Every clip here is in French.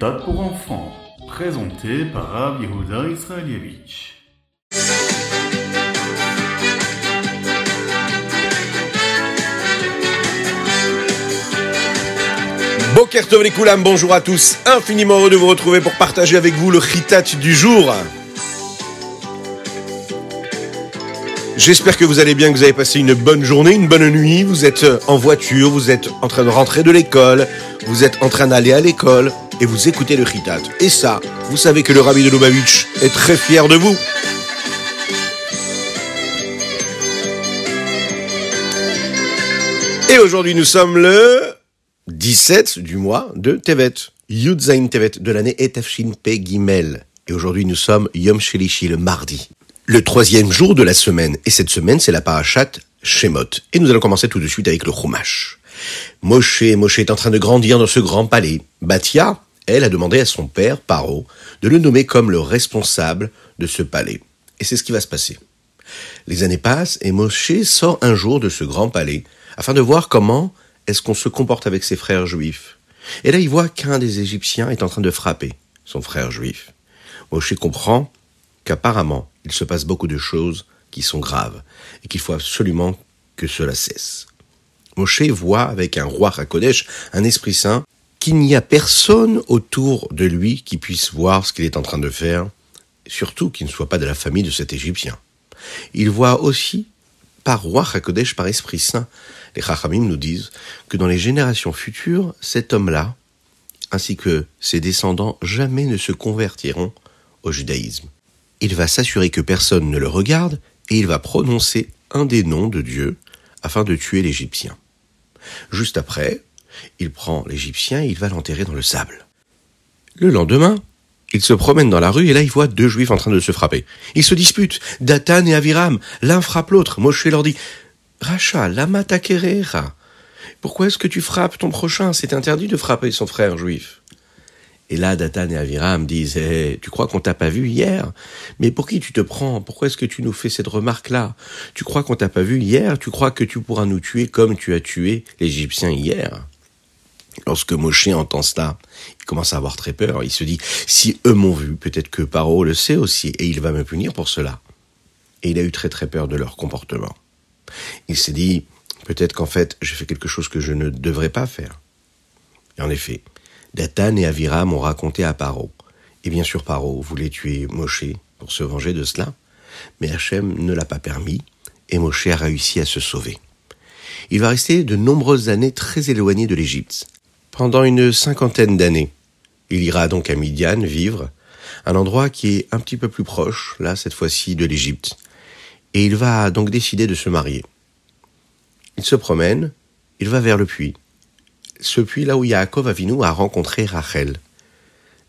Ritat pour enfants, présenté par Rav Yehuda Israelievich. Boker Tov bonjour à tous, infiniment heureux de vous retrouver pour partager avec vous le Ritat du jour. J'espère que vous allez bien, que vous avez passé une bonne journée, une bonne nuit. Vous êtes en voiture, vous êtes en train de rentrer de l'école, vous êtes en train d'aller à l'école et vous écoutez le Ritat. Et ça, vous savez que le Rabbi de Lubavitch est très fier de vous. Et aujourd'hui, nous sommes le 17 du mois de Tevet, Yudzain Tevet de l'année Etafshin Pe Gimel. Et aujourd'hui, nous sommes Yom Shelishi, le mardi le troisième jour de la semaine. Et cette semaine, c'est la parachat Shemot. Et nous allons commencer tout de suite avec le Chumash. Moshe, Moshe est en train de grandir dans ce grand palais. Batia, elle, a demandé à son père, Paro, de le nommer comme le responsable de ce palais. Et c'est ce qui va se passer. Les années passent et Moshe sort un jour de ce grand palais afin de voir comment est-ce qu'on se comporte avec ses frères juifs. Et là, il voit qu'un des Égyptiens est en train de frapper son frère juif. Moshe comprend qu'apparemment, il se passe beaucoup de choses qui sont graves et qu'il faut absolument que cela cesse. Moshe voit avec un roi Hakodesh, un esprit saint, qu'il n'y a personne autour de lui qui puisse voir ce qu'il est en train de faire, surtout qu'il ne soit pas de la famille de cet Égyptien. Il voit aussi, par roi Hakodesh, par esprit saint, les Chachamim nous disent que dans les générations futures, cet homme-là, ainsi que ses descendants, jamais ne se convertiront au judaïsme il va s'assurer que personne ne le regarde et il va prononcer un des noms de Dieu afin de tuer l'Égyptien. Juste après, il prend l'Égyptien et il va l'enterrer dans le sable. Le lendemain, il se promène dans la rue et là il voit deux juifs en train de se frapper. Ils se disputent, Datan et Aviram, l'un frappe l'autre. Moshe leur dit, Racha, lama takerera. Pourquoi est-ce que tu frappes ton prochain? C'est interdit de frapper son frère juif. Et là, Datan et Aviram disent eh, Tu crois qu'on t'a pas vu hier? Mais pour qui tu te prends? Pourquoi est-ce que tu nous fais cette remarque-là? Tu crois qu'on t'a pas vu hier? Tu crois que tu pourras nous tuer comme tu as tué l'Égyptien hier? Lorsque Moshe entend cela, il commence à avoir très peur. Il se dit Si eux m'ont vu, peut-être que Paro le sait aussi, et il va me punir pour cela. Et il a eu très très peur de leur comportement. Il s'est dit Peut-être qu'en fait, j'ai fait quelque chose que je ne devrais pas faire. Et en effet, Datan et Aviram ont raconté à Paro. Et bien sûr, Paro voulait tuer Moshe pour se venger de cela, mais Hachem ne l'a pas permis, et Moshe a réussi à se sauver. Il va rester de nombreuses années très éloigné de l'Égypte. Pendant une cinquantaine d'années, il ira donc à Midian vivre, un endroit qui est un petit peu plus proche, là cette fois-ci, de l'Égypte, et il va donc décider de se marier. Il se promène, il va vers le puits, ce puits là où Yaakov Avinu a rencontré Rachel.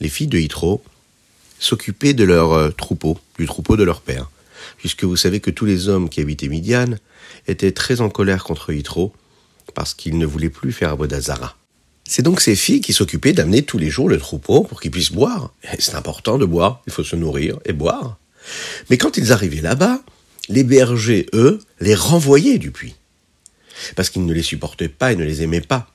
Les filles de Yitro s'occupaient de leur euh, troupeau, du troupeau de leur père, puisque vous savez que tous les hommes qui habitaient Midian étaient très en colère contre Yitro, parce qu'ils ne voulaient plus faire Abodazara. C'est donc ces filles qui s'occupaient d'amener tous les jours le troupeau pour qu'ils puissent boire. C'est important de boire, il faut se nourrir et boire. Mais quand ils arrivaient là-bas, les bergers, eux, les renvoyaient du puits. Parce qu'ils ne les supportaient pas et ne les aimaient pas.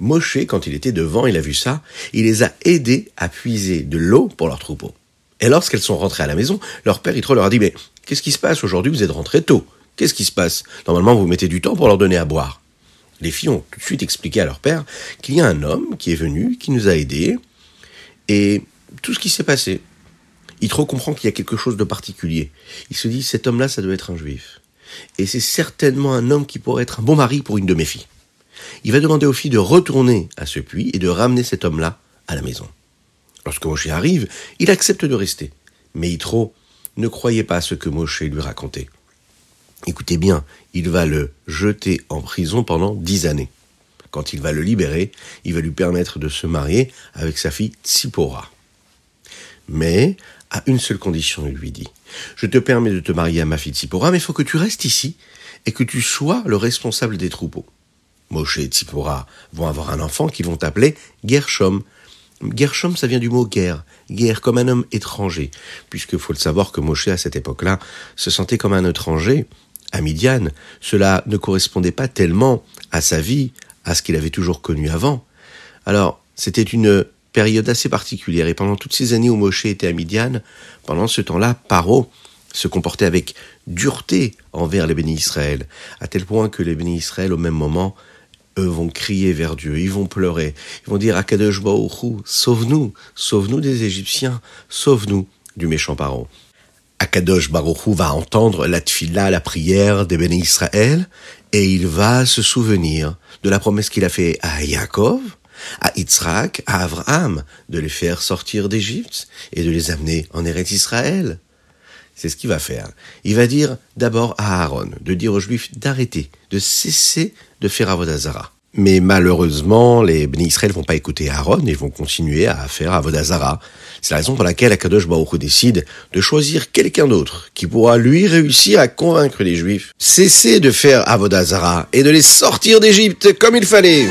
Moshe, quand il était devant, il a vu ça, il les a aidés à puiser de l'eau pour leur troupeau. Et lorsqu'elles sont rentrées à la maison, leur père Yitro leur a dit, mais qu'est-ce qui se passe aujourd'hui? Vous êtes rentrés tôt. Qu'est-ce qui se passe? Normalement, vous mettez du temps pour leur donner à boire. Les filles ont tout de suite expliqué à leur père qu'il y a un homme qui est venu, qui nous a aidés, et tout ce qui s'est passé. Yitro comprend qu'il y a quelque chose de particulier. Il se dit, cet homme-là, ça doit être un juif. Et c'est certainement un homme qui pourrait être un bon mari pour une de mes filles il va demander aux filles de retourner à ce puits et de ramener cet homme-là à la maison. Lorsque Moshe arrive, il accepte de rester. Mais Yitro ne croyait pas à ce que Moshe lui racontait. Écoutez bien, il va le jeter en prison pendant dix années. Quand il va le libérer, il va lui permettre de se marier avec sa fille Tsipora. Mais à une seule condition, il lui dit. Je te permets de te marier à ma fille Tsipora, mais il faut que tu restes ici et que tu sois le responsable des troupeaux. Moshe et Tzipora vont avoir un enfant qu'ils vont appeler Gershom. Gershom, ça vient du mot guerre, guerre comme un homme étranger, puisque faut le savoir que Moshe à cette époque-là se sentait comme un étranger. À Midian, cela ne correspondait pas tellement à sa vie, à ce qu'il avait toujours connu avant. Alors, c'était une période assez particulière. Et pendant toutes ces années où Moshe était à Midian, pendant ce temps-là, Paro se comportait avec dureté envers les bénis Israël, à tel point que les bénis Israël, au même moment, eux vont crier vers Dieu, ils vont pleurer, ils vont dire Akadosh Baruch sauve-nous, sauve-nous des Égyptiens, sauve-nous du méchant Paro. Akadosh Baruch va entendre la tfila, la prière des bénis Israël, et il va se souvenir de la promesse qu'il a fait à Yaakov, à Yitzhak, à Abraham, de les faire sortir d'Égypte et de les amener en Eretz Israël. C'est ce qu'il va faire. Il va dire d'abord à Aaron, de dire aux Juifs d'arrêter, de cesser de faire Avodazara. Mais malheureusement, les Béni Israël vont pas écouter Aaron et vont continuer à faire Avodazara. C'est la raison pour laquelle Akadosh Baruch décide de choisir quelqu'un d'autre qui pourra lui réussir à convaincre les Juifs. Cesser de faire Avodazara et de les sortir d'Égypte comme il fallait.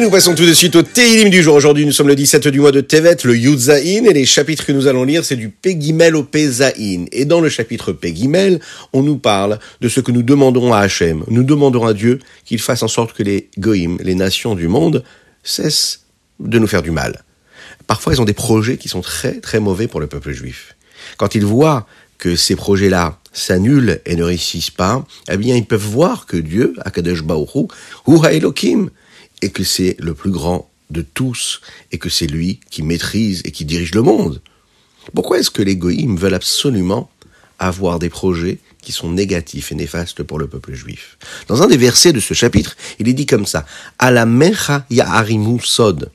Et nous passons tout de suite au Teilim du jour. Aujourd'hui, nous sommes le 17 du mois de Tevet, le Yudzaïn, et les chapitres que nous allons lire, c'est du Pegimel au Pezaïn. Et dans le chapitre Pegimel, on nous parle de ce que nous demandons à Hachem. Nous demandons à Dieu qu'il fasse en sorte que les Goïm, les nations du monde, cessent de nous faire du mal. Parfois, ils ont des projets qui sont très, très mauvais pour le peuple juif. Quand ils voient que ces projets-là s'annulent et ne réussissent pas, eh bien, ils peuvent voir que Dieu, Akadosh Baoru, ou Elohim, et que c'est le plus grand de tous, et que c'est lui qui maîtrise et qui dirige le monde. Pourquoi est-ce que les goïms veulent absolument avoir des projets qui sont négatifs et néfastes pour le peuple juif? Dans un des versets de ce chapitre, il est dit comme ça À la mecha ya'arimu sod.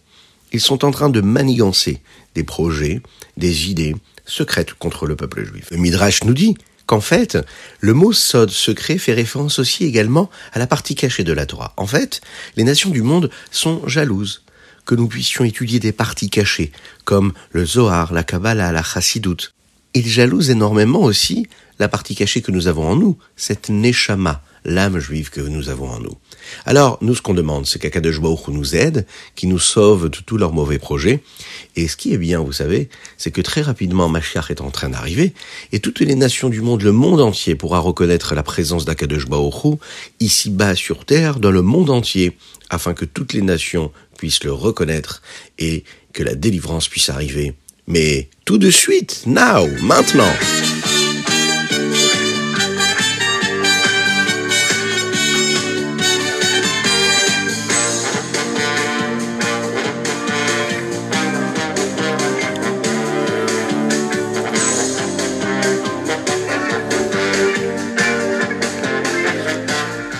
Ils sont en train de manigancer des projets, des idées secrètes contre le peuple juif. Le Midrash nous dit qu'en fait, le mot sod, secret, fait référence aussi également à la partie cachée de la Torah. En fait, les nations du monde sont jalouses que nous puissions étudier des parties cachées, comme le Zohar, la Kabbalah, la Chassidut. Ils jalousent énormément aussi la partie cachée que nous avons en nous, cette Neshama, l'âme juive que nous avons en nous. Alors, nous, ce qu'on demande, c'est qu'Akadosh Baruch nous aide, qui nous sauve de tous leurs mauvais projets. Et ce qui est bien, vous savez, c'est que très rapidement, Mashiach est en train d'arriver, et toutes les nations du monde, le monde entier, pourra reconnaître la présence d'Akadosh Baruch ici-bas sur terre, dans le monde entier, afin que toutes les nations puissent le reconnaître et que la délivrance puisse arriver. Mais tout de suite, now, maintenant.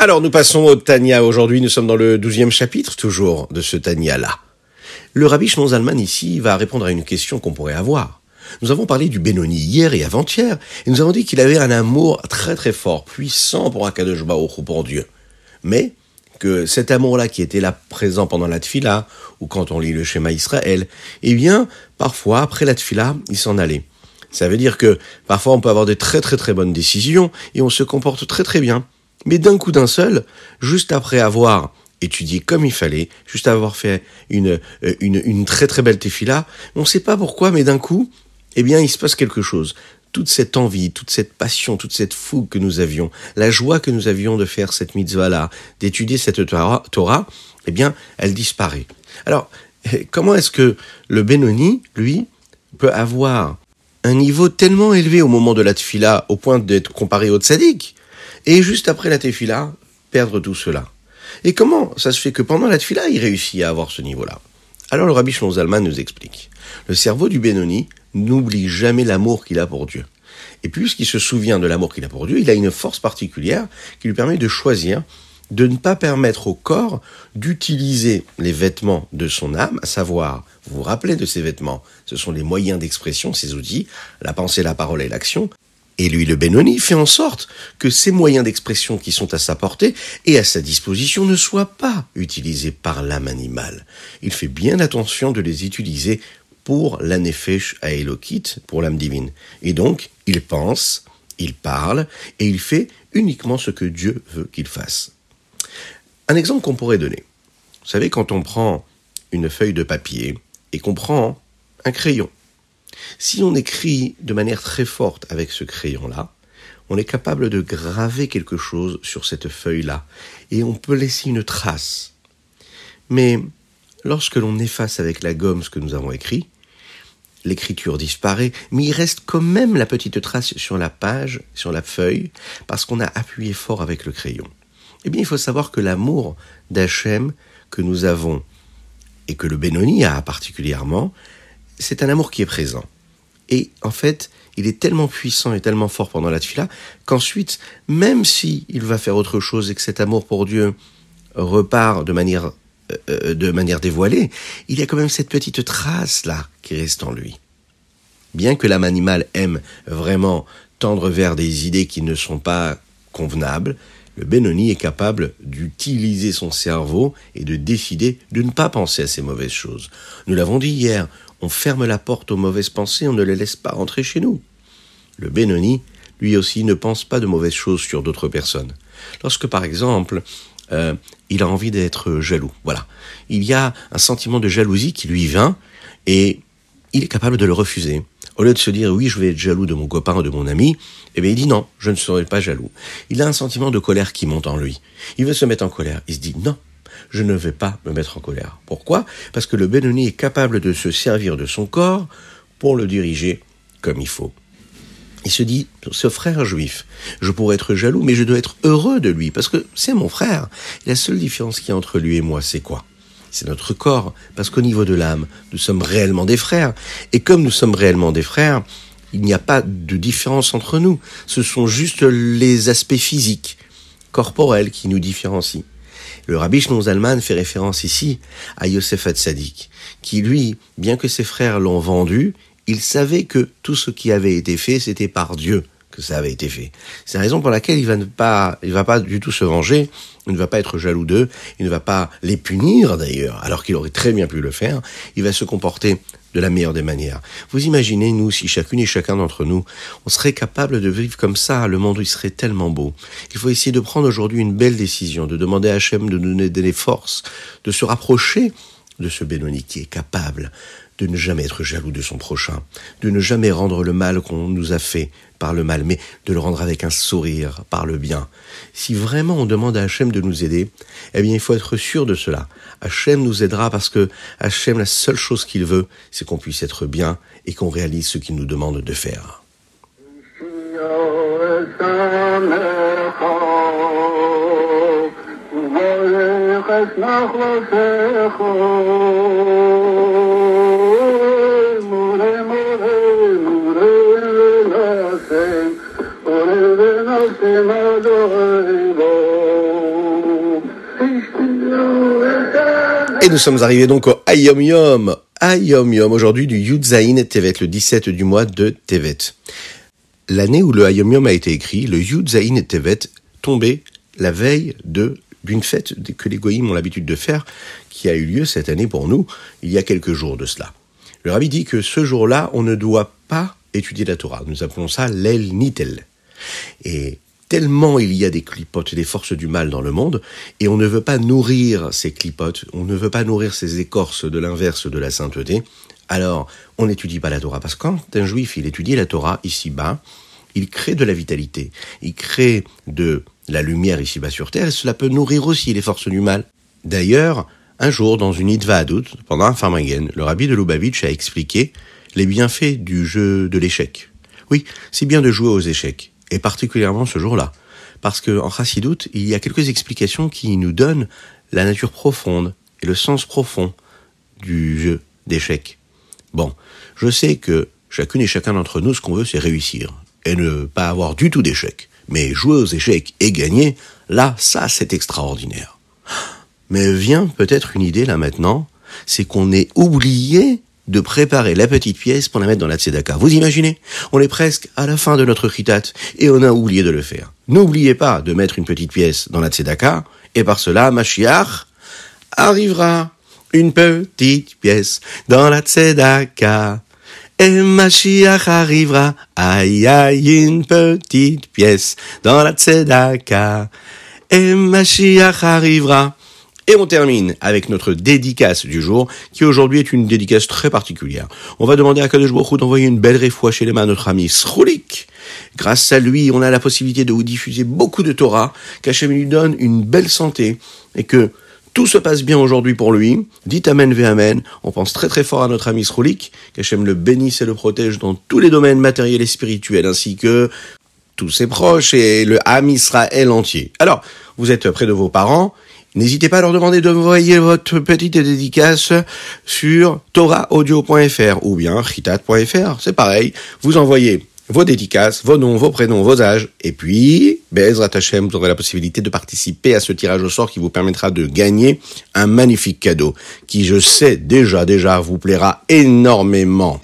Alors nous passons au Tania aujourd'hui, nous sommes dans le douzième chapitre toujours de ce Tania-là. Le rabbi Shnon Zalman ici va répondre à une question qu'on pourrait avoir. Nous avons parlé du Benoni hier et avant-hier, et nous avons dit qu'il avait un amour très très fort, puissant pour Akadosh Baruch pour Dieu. Mais que cet amour-là qui était là présent pendant la tfila, ou quand on lit le schéma Israël, eh bien, parfois, après la tfila, il s'en allait. Ça veut dire que parfois on peut avoir des très très très bonnes décisions et on se comporte très très bien. Mais d'un coup d'un seul, juste après avoir étudié comme il fallait, juste avoir fait une, euh, une, une très très belle tefila, on ne sait pas pourquoi, mais d'un coup, eh bien, il se passe quelque chose. Toute cette envie, toute cette passion, toute cette fougue que nous avions, la joie que nous avions de faire cette mitzvah-là, d'étudier cette Torah, eh bien, elle disparaît. Alors, comment est-ce que le Benoni, lui, peut avoir un niveau tellement élevé au moment de la tefila, au point d'être comparé au tzaddik, et juste après la tefila, perdre tout cela. Et comment ça se fait que pendant la tefila, il réussit à avoir ce niveau-là? Alors le rabbi Zalman nous explique. Le cerveau du Benoni n'oublie jamais l'amour qu'il a pour Dieu. Et puisqu'il se souvient de l'amour qu'il a pour Dieu, il a une force particulière qui lui permet de choisir de ne pas permettre au corps d'utiliser les vêtements de son âme, à savoir, vous vous rappelez de ces vêtements, ce sont les moyens d'expression, ces outils, la pensée, la parole et l'action, et lui, le Benoni, fait en sorte que ces moyens d'expression qui sont à sa portée et à sa disposition ne soient pas utilisés par l'âme animale. Il fait bien attention de les utiliser pour l'anefesh à Elokit, pour l'âme divine. Et donc, il pense, il parle, et il fait uniquement ce que Dieu veut qu'il fasse. Un exemple qu'on pourrait donner. Vous savez, quand on prend une feuille de papier et qu'on prend un crayon, si on écrit de manière très forte avec ce crayon-là, on est capable de graver quelque chose sur cette feuille-là, et on peut laisser une trace. Mais lorsque l'on efface avec la gomme ce que nous avons écrit, l'écriture disparaît, mais il reste quand même la petite trace sur la page, sur la feuille, parce qu'on a appuyé fort avec le crayon. Eh bien, il faut savoir que l'amour d'Hachem que nous avons, et que le Benoni a particulièrement, c'est un amour qui est présent. Et en fait, il est tellement puissant et tellement fort pendant la tefila qu'ensuite, même si il va faire autre chose et que cet amour pour Dieu repart de manière euh, euh, de manière dévoilée, il y a quand même cette petite trace là qui reste en lui. Bien que l'âme animale aime vraiment tendre vers des idées qui ne sont pas convenables, le Benoni est capable d'utiliser son cerveau et de décider de ne pas penser à ces mauvaises choses. Nous l'avons dit hier, on ferme la porte aux mauvaises pensées, on ne les laisse pas rentrer chez nous. Le Benoni, lui aussi, ne pense pas de mauvaises choses sur d'autres personnes. Lorsque, par exemple, euh, il a envie d'être jaloux, voilà. Il y a un sentiment de jalousie qui lui vient et il est capable de le refuser. Au lieu de se dire oui, je vais être jaloux de mon copain ou de mon ami, eh bien il dit non, je ne serai pas jaloux. Il a un sentiment de colère qui monte en lui. Il veut se mettre en colère. Il se dit non, je ne vais pas me mettre en colère. Pourquoi? Parce que le Benoni est capable de se servir de son corps pour le diriger comme il faut. Il se dit, ce frère juif, je pourrais être jaloux, mais je dois être heureux de lui, parce que c'est mon frère. la seule différence qu'il y a entre lui et moi, c'est quoi? C'est notre corps, parce qu'au niveau de l'âme, nous sommes réellement des frères. Et comme nous sommes réellement des frères, il n'y a pas de différence entre nous. Ce sont juste les aspects physiques, corporels, qui nous différencient. Le rabbi Zalman fait référence ici à Yosef Hatzadik, qui lui, bien que ses frères l'ont vendu, il savait que tout ce qui avait été fait, c'était par Dieu que ça avait été fait. C'est la raison pour laquelle il va ne pas, il va pas du tout se venger, il ne va pas être jaloux d'eux, il ne va pas les punir d'ailleurs, alors qu'il aurait très bien pu le faire. Il va se comporter de la meilleure des manières. Vous imaginez, nous, si chacune et chacun d'entre nous, on serait capable de vivre comme ça, le monde il serait tellement beau. Il faut essayer de prendre aujourd'hui une belle décision, de demander à Hachem de nous donner des forces, de se rapprocher de ce Benoni qui est capable de ne jamais être jaloux de son prochain, de ne jamais rendre le mal qu'on nous a fait par le mal, mais de le rendre avec un sourire par le bien. Si vraiment on demande à Hachem de nous aider, eh bien il faut être sûr de cela. Hachem nous aidera parce que Hachem, la seule chose qu'il veut, c'est qu'on puisse être bien et qu'on réalise ce qu'il nous demande de faire. Et nous sommes arrivés donc au Ayom Yom. Ayom Yom, aujourd'hui du Yudzaïn Tevet, le 17 du mois de Tevet. L'année où le Ayom Yom a été écrit, le Yudzaïn Tevet tombait la veille de d'une fête que les goyim ont l'habitude de faire, qui a eu lieu cette année pour nous, il y a quelques jours de cela. Le rabbi dit que ce jour-là, on ne doit pas étudier la Torah. Nous appelons ça l'El Nitel. Et tellement il y a des clipotes, des forces du mal dans le monde, et on ne veut pas nourrir ces clipotes, on ne veut pas nourrir ces écorces de l'inverse de la sainteté, alors on n'étudie pas la Torah. Parce que quand un juif, il étudie la Torah ici-bas, il crée de la vitalité, il crée de la lumière ici-bas sur Terre, et cela peut nourrir aussi les forces du mal. D'ailleurs, un jour, dans une Adout, pendant un Farmagen, le rabbi de Lubavitch a expliqué les bienfaits du jeu de l'échec. Oui, c'est bien de jouer aux échecs et particulièrement ce jour-là. Parce qu'en Chassidoute, il y a quelques explications qui nous donnent la nature profonde et le sens profond du jeu d'échecs. Bon, je sais que chacune et chacun d'entre nous, ce qu'on veut, c'est réussir et ne pas avoir du tout d'échecs. Mais jouer aux échecs et gagner, là, ça, c'est extraordinaire. Mais vient peut-être une idée là maintenant, c'est qu'on est oublié de préparer la petite pièce pour la mettre dans la tzedaka. Vous imaginez? On est presque à la fin de notre chitat et on a oublié de le faire. N'oubliez pas de mettre une petite pièce dans la tzedaka et par cela, Mashiach arrivera. Une petite pièce dans la tzedaka. Et Mashiach arrivera. Aïe aïe, une petite pièce dans la tzedaka. Et Mashiach arrivera. Et on termine avec notre dédicace du jour, qui aujourd'hui est une dédicace très particulière. On va demander à Kadosh Baruch d'envoyer une belle réfoua chez les mains à notre ami Sroulik, Grâce à lui, on a la possibilité de vous diffuser beaucoup de Torah, qu'Hachem lui donne une belle santé et que tout se passe bien aujourd'hui pour lui. Dites Amen ve Amen. On pense très très fort à notre ami Sroulik, qu'Hachem le bénisse et le protège dans tous les domaines matériels et spirituels, ainsi que tous ses proches et le Ham Israël entier. Alors, vous êtes près de vos parents, N'hésitez pas à leur demander de envoyer votre petite dédicace sur toraaudio.fr ou bien chitat.fr. C'est pareil. Vous envoyez vos dédicaces, vos noms, vos prénoms, vos âges. Et puis, Bezrat Hashem, vous aurez la possibilité de participer à ce tirage au sort qui vous permettra de gagner un magnifique cadeau qui, je sais déjà, déjà, vous plaira énormément.